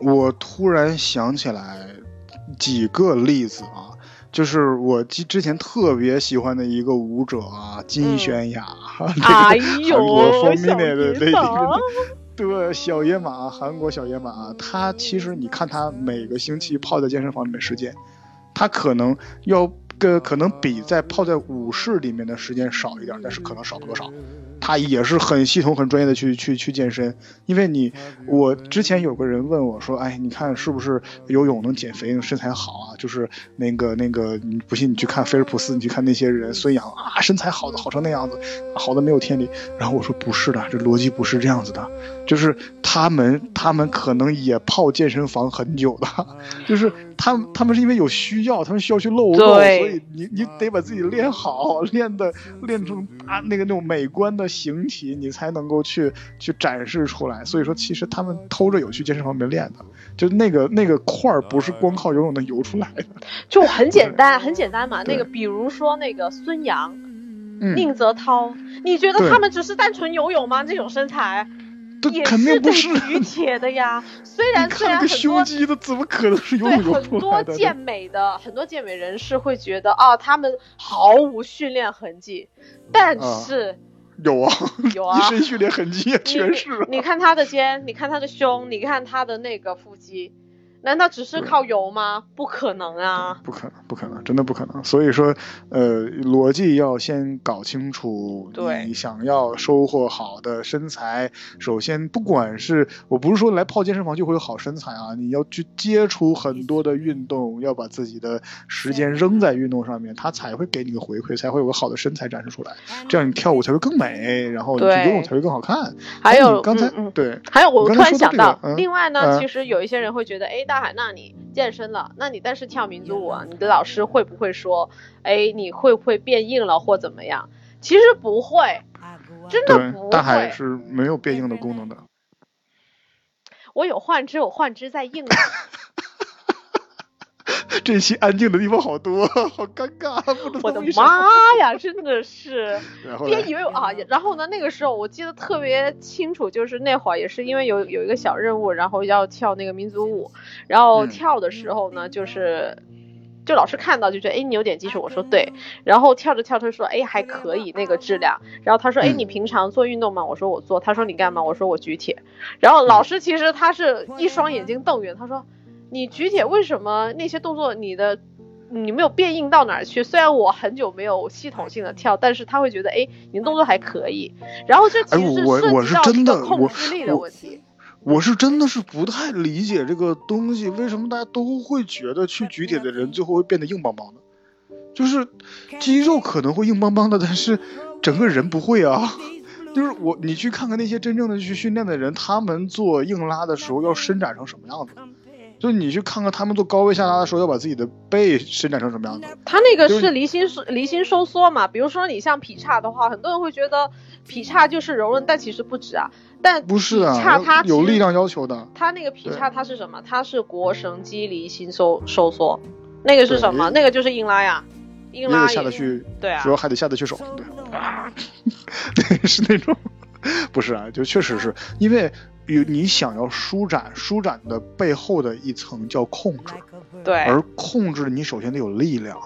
我突然想起来几个例子啊，就是我之之前特别喜欢的一个舞者啊，金泫雅，哎呦，韩国方面的那个，对，小野马，韩国小野马，他其实你看他每个星期泡在健身房里面时间，他可能要。个可能比在泡在舞室里面的时间少一点，但是可能少不多少。他也是很系统、很专业的去去去健身。因为你，我之前有个人问我说：“哎，你看是不是游泳能减肥、身材好啊？”就是那个那个，你不信你去看菲尔普斯，你去看那些人，孙杨啊，身材好的好成那样子，好的没有天理。然后我说不是的，这逻辑不是这样子的，就是他们他们可能也泡健身房很久的，就是他们他们是因为有需要，他们需要去露肉，所以你你得把自己练好，练的练成啊那个那种美观的形体，你才能够去去展示出来。所以说，其实他们偷着有去健身房里面练的。就那个那个块儿不是光靠游泳能游出来的，就很简单，很简单嘛。那个比如说那个孙杨、宁泽涛，你觉得他们只是单纯游泳吗？这种身材，也是得举铁的呀。虽然虽然很多胸肌的怎么可能是游泳出来的？很多健美的很多健美人士会觉得啊，他们毫无训练痕迹，但是。有啊，有啊，一身训练痕迹全是。你看他的肩，你看他的胸，你看他的那个腹肌。难道只是靠油吗？不可能啊！不可能，不可能，真的不可能。所以说，呃，逻辑要先搞清楚。对，你想要收获好的身材，首先不管是我不是说来泡健身房就会有好身材啊，你要去接触很多的运动，要把自己的时间扔在运动上面，它才会给你个回馈，才会有个好的身材展示出来。这样你跳舞才会更美，然后你游泳才会更好看。还有刚才对，还有我突然想到，另外呢，其实有一些人会觉得，哎。大海，那你健身了，那你但是跳民族舞啊，你的老师会不会说，哎，你会不会变硬了或怎么样？其实不会，真的不会。大海是没有变硬的功能的。我有幻肢，我幻肢在硬。这期安静的地方好多，好尴尬。我的妈呀，真的是！别以为啊，然后呢，那个时候我记得特别清楚，就是那会儿也是因为有有一个小任务，然后要跳那个民族舞，然后跳的时候呢，就是就老师看到就觉得，哎，你有点技术，我说对，然后跳着跳着说，哎，还可以那个质量，然后他说，哎，你平常做运动吗？我说我做，他说你干嘛？我说我举铁，然后老师其实他是一双眼睛瞪圆，他说。你举铁为什么那些动作你的你没有变硬到哪儿去？虽然我很久没有系统性的跳，但是他会觉得哎，你的动作还可以。然后这其实是涉及到控制力的问题。我是真的是不太理解这个东西，为什么大家都会觉得去举铁的人最后会变得硬邦邦的？就是肌肉可能会硬邦邦的，但是整个人不会啊。就是我，你去看看那些真正的去训练的人，他们做硬拉的时候要伸展成什么样子？就你去看看他们做高位下拉的时候，要把自己的背伸展成什么样子？他那个是离心收离心收缩嘛？比如说你像劈叉的话，很多人会觉得劈叉就是柔韧，但其实不止啊。但不是啊，它有力量要求的。它那个劈叉它是什么？它是腘绳肌离心收收缩。那个是什么？那个就是硬拉呀，硬拉下得去。对啊，主要还得下得去手。对，对，是那种，不是啊，就确实是因为。有你想要舒展，舒展的背后的一层叫控制，对，而控制你首先得有力量，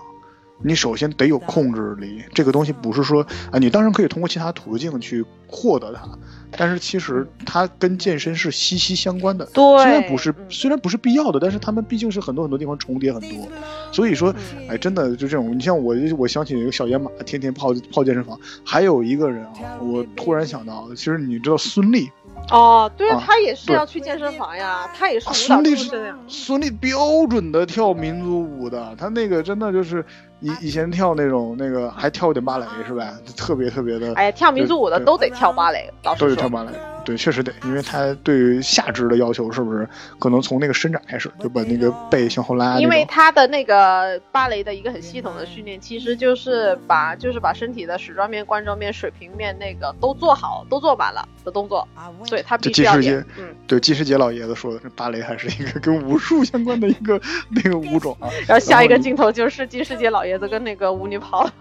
你首先得有控制力。这个东西不是说啊，你当然可以通过其他途径去获得它，但是其实它跟健身是息息相关的。对，虽然不是虽然不是必要的，但是他们毕竟是很多很多地方重叠很多。所以说，哎，真的就这种，你像我，我想起一个小野马，天天泡泡健身房。还有一个人啊，我突然想到，其实你知道孙俪。哦，对啊，他也是要去健身房呀，他也是舞蹈出身呀。孙俪标准的跳民族舞的，他那个真的就是以以前跳那种那个还跳点芭蕾是吧？特别特别的。哎呀，跳民族舞的都得跳芭蕾，老师都得跳芭蕾。对，确实得，因为他对于下肢的要求是不是可能从那个伸展开始就把那个背向后拉？因为他的那个芭蕾的一个很系统的训练，其实就是把就是把身体的矢状面、冠状面、水平面那个都做好、都做满了的动作，所以他必须要练。嗯，对，季世杰老爷子说的，芭蕾还是一个跟武术相关的一个那个舞种啊。然后下一个镜头就是季世杰老爷子跟那个舞女跑了。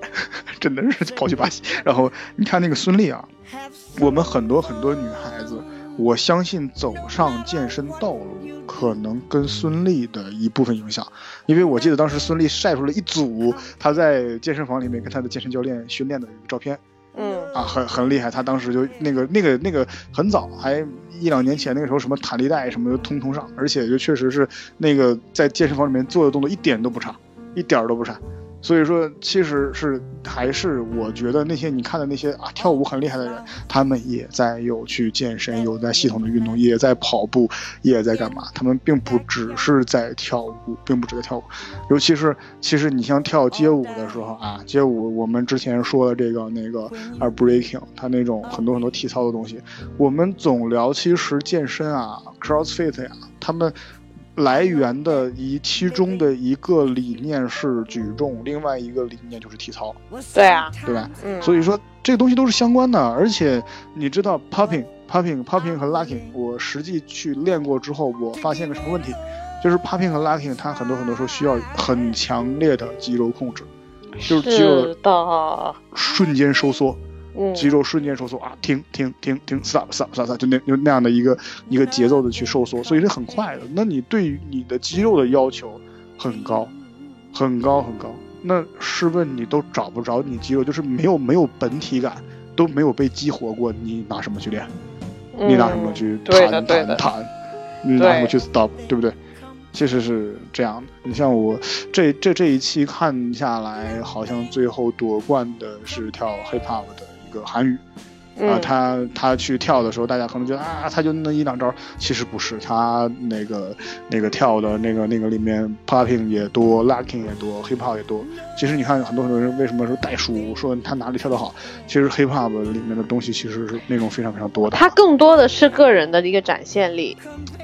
真的是跑去巴西，然后你看那个孙俪啊，我们很多很多女孩子，我相信走上健身道路可能跟孙俪的一部分影响，因为我记得当时孙俪晒出了一组她在健身房里面跟她的健身教练训练的照片，嗯，啊，很很厉害，她当时就那个那个那个很早，还一两年前那个时候什么弹力带什么的通通上，而且就确实是那个在健身房里面做的动作一点都不差，一点儿都不差。所以说，其实是还是我觉得那些你看的那些啊跳舞很厉害的人，他们也在有去健身，有在系统的运动，也在跑步，也在干嘛？他们并不只是在跳舞，并不只在跳舞。尤其是其实你像跳街舞的时候啊，街舞我们之前说的这个那个啊 breaking，它那种很多很多体操的东西，我们总聊其实健身啊，crossfit 呀，他们。来源的一其中的一个理念是举重，另外一个理念就是体操。对啊，对吧？嗯，所以说这个东西都是相关的。而且你知道，popping、popping、popping 和 locking，我实际去练过之后，我发现个什么问题？就是 popping 和 locking，它很多很多时候需要很强烈的肌肉控制，就是肌肉的瞬间收缩。肌肉瞬间收缩啊，停停停停，stop stop stop，stop，就那就那样的一个一个节奏的去收缩，所以是很快的。那你对于你的肌肉的要求很高，很高很高。那试问你都找不着你肌肉，就是没有没有本体感，都没有被激活过，你拿什么去练？你拿什么去弹弹弹？你拿什么去 stop？对不对？其实是这样的。你像我这这这一期看下来，好像最后夺冠的是跳 hip hop 的。一个韩语，啊，他他去跳的时候，大家可能觉得啊，他就那一两招，其实不是，他那个那个跳的那个那个里面 popping 也多，locking 也多，hip hop 也多。其实你看很多很多人为什么说袋鼠说他哪里跳得好，其实 hip hop 里面的东西其实是内容非常非常多的。他更多的是个人的一个展现力，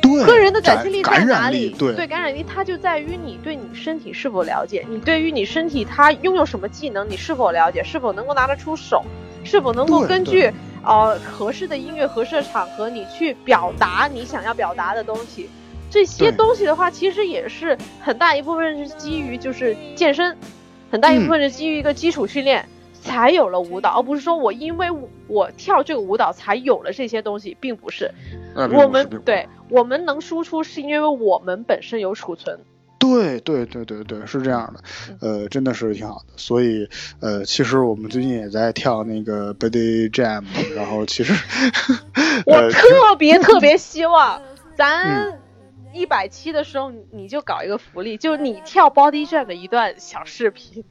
对，个人的展现力在哪里？对，对，感染力它就在于你对你身体是否了解，你对于你身体它拥有什么技能，你是否了解，是否能够拿得出手。是否能够根据呃合适的音乐、合适的场合，你去表达你想要表达的东西？这些东西的话，其实也是很大一部分是基于就是健身，很大一部分是基于一个基础训练才有了舞蹈，而不是说我因为我跳这个舞蹈才有了这些东西，并不是。我们对我们能输出是因为我们本身有储存。对对对对对，是这样的，呃，真的是挺好的。所以，呃，其实我们最近也在跳那个 Body Jam，然后其实 我特别特别希望 咱一百期的时候你就搞一个福利，就你跳 Body Jam 的一段小视频。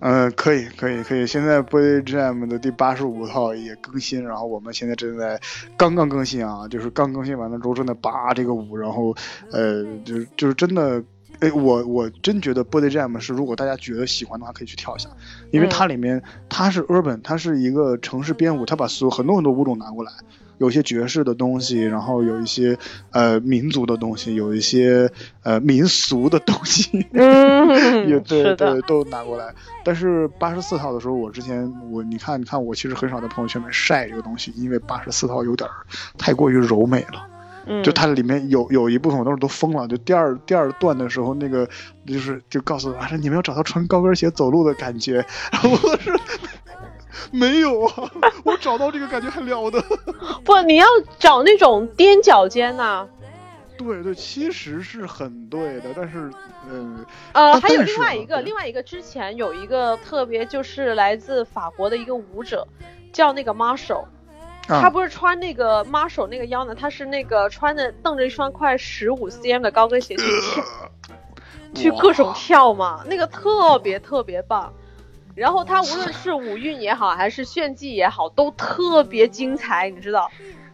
嗯，可以可以可以。现在 Body Jam 的第八十五套也更新，然后我们现在正在刚刚更新啊，就是刚更新完了之后正在扒这个舞，然后呃，就是就是真的。哎，我我真觉得 Body Jam 是，如果大家觉得喜欢的话，可以去跳一下，因为它里面它是 urban，它是一个城市编舞，它把所有很多很多舞种拿过来，有些爵士的东西，然后有一些呃民族的东西，有一些呃民俗的东西，嗯，也对对都拿过来。但是八十四套的时候，我之前我你看你看我其实很少在朋友圈里面晒这个东西，因为八十四套有点太过于柔美了。就它里面有有一部分我当时都疯了，就第二第二段的时候，那个就是就告诉我说你们要找到穿高跟鞋走路的感觉，我是 没有啊，我找到这个感觉还了得？不，你要找那种踮脚尖呐。对对，其实是很对的，但是嗯呃，还有另外一个另外一个之前有一个特别就是来自法国的一个舞者，叫那个 Marshall。他不是穿那个 Marshall 那个腰呢，他是那个穿的蹬着一双快十五 cm 的高跟鞋去跳，去各种跳嘛，那个特别特别棒。然后他无论是舞韵也好，还是炫技也好，都特别精彩，你知道，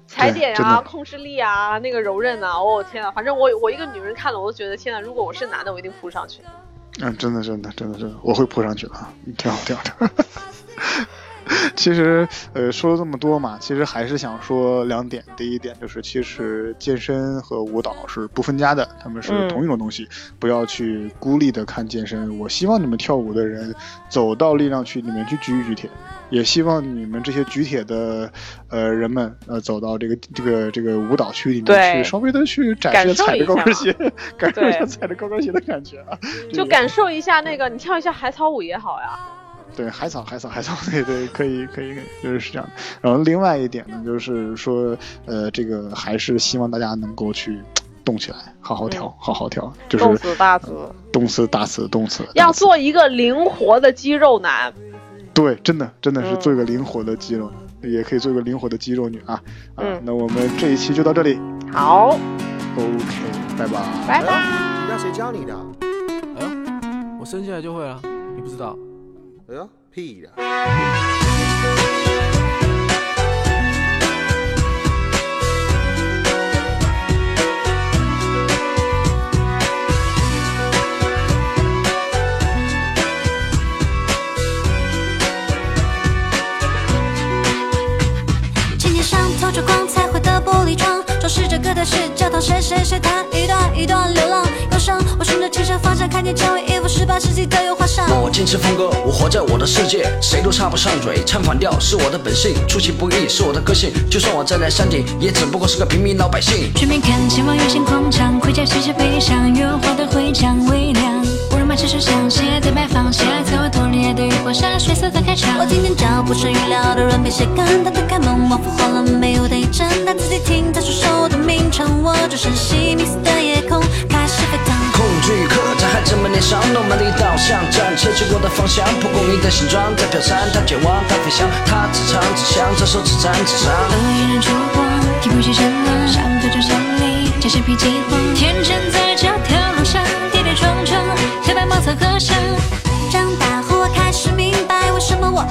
踩点啊，控制力啊，那个柔韧啊，哦天啊，反正我我一个女人看了，我都觉得天呐，如果我是男的，我一定扑上去。嗯，真的真的真的真的，我会扑上去的，挺好挺好的。其实，呃，说了这么多嘛，其实还是想说两点。第一点就是，其实健身和舞蹈是不分家的，他们是同一种东西，不要去孤立的看健身。我希望你们跳舞的人走到力量区里面去举一举铁，也希望你们这些举铁的呃人们呃走到这个这个这个舞蹈区里面去，稍微的去展示踩着高跟鞋，感受一下踩着高跟鞋的感觉啊，就感受一下那个，你跳一下海草舞也好呀。对海草，海草，海草，对 对，可以，可以，可以，就是是这样。然后另外一点呢，就是说，呃，这个还是希望大家能够去动起来，好好跳，好好跳，就是动词大词，动词大词，动词。要做一个灵活的肌肉男。对，真的，真的是做一个灵活的肌肉，也可以做一个灵活的肌肉女啊。嗯。那我们这一期就到这里。好。OK，拜拜。拜拜。你让谁教你的？哎呀，我生下来就会了，你不知道。哎呀，屁的！琴键上透着光彩绘的玻璃窗，装饰着歌的是教堂，谁谁谁弹一段一段流浪忧伤。我顺着琴声方向，看见蔷薇一幅，十八世纪的油画上。我坚持风格，我活在我的世界，谁都插不上嘴。唱反调是我的本性，出其不意是我的个性。就算我站在山顶，也只不过是个平民老百姓。全面看前方，月线狂唱，盔甲写下悲伤，月画的徽章微亮。无人马车手向斜在摆放下，在我脱离的雨光下，血色的开场。我今天脚步是预料的软被谁干？他推开门，我复活了，没有的一阵。他自己听他说手的名称，我就深吸迷死的夜空，开始沸腾。恐惧刻在孩子们脸上，诺曼底导向，战车经过的方向，蒲公英的形状在飘散，它绝望，它飞翔，它自唱自响，这首自弹自唱。恶意人烛光，听不见声浪，上头就像你，加些脾气慌，天真在这条路上跌跌撞撞，黑白茅草合上。长大后我开始明白，为什么我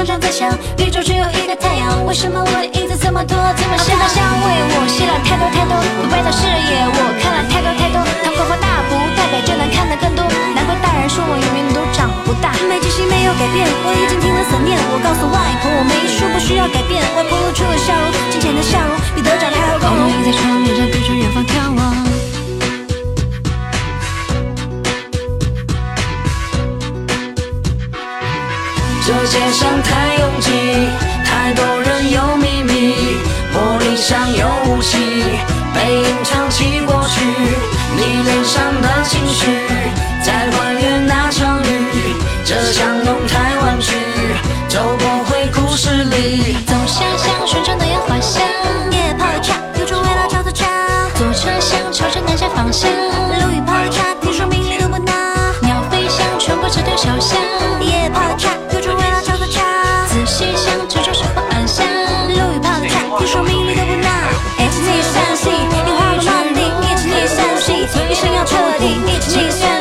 常常在想，宇宙只有一个太阳，为什么我的影子这么多，这么香？香味我吸了太多太多，外的视野我看了太多太多，糖果和大不代表就能看得更多，难怪大人说我永远都长不大。没惊喜没有改变，我已经听了思念，我告诉外婆我没说不需要改变，外婆露出了笑容，金钱的笑容比得奖还要光荣。我在窗边上对着远方眺望。这街上太拥挤，太多人有秘密，玻璃上有雾气，背影藏起过去，你脸上的情绪，在还原那场雨，这巷弄太弯曲，走不回故事里。走下巷，旋转的烟花香，夜泡茶，有种味道叫做家。坐车厢朝着南下方向，路遇爆炸，听说迷离都不拿，鸟飞翔穿过这条小巷。宁愿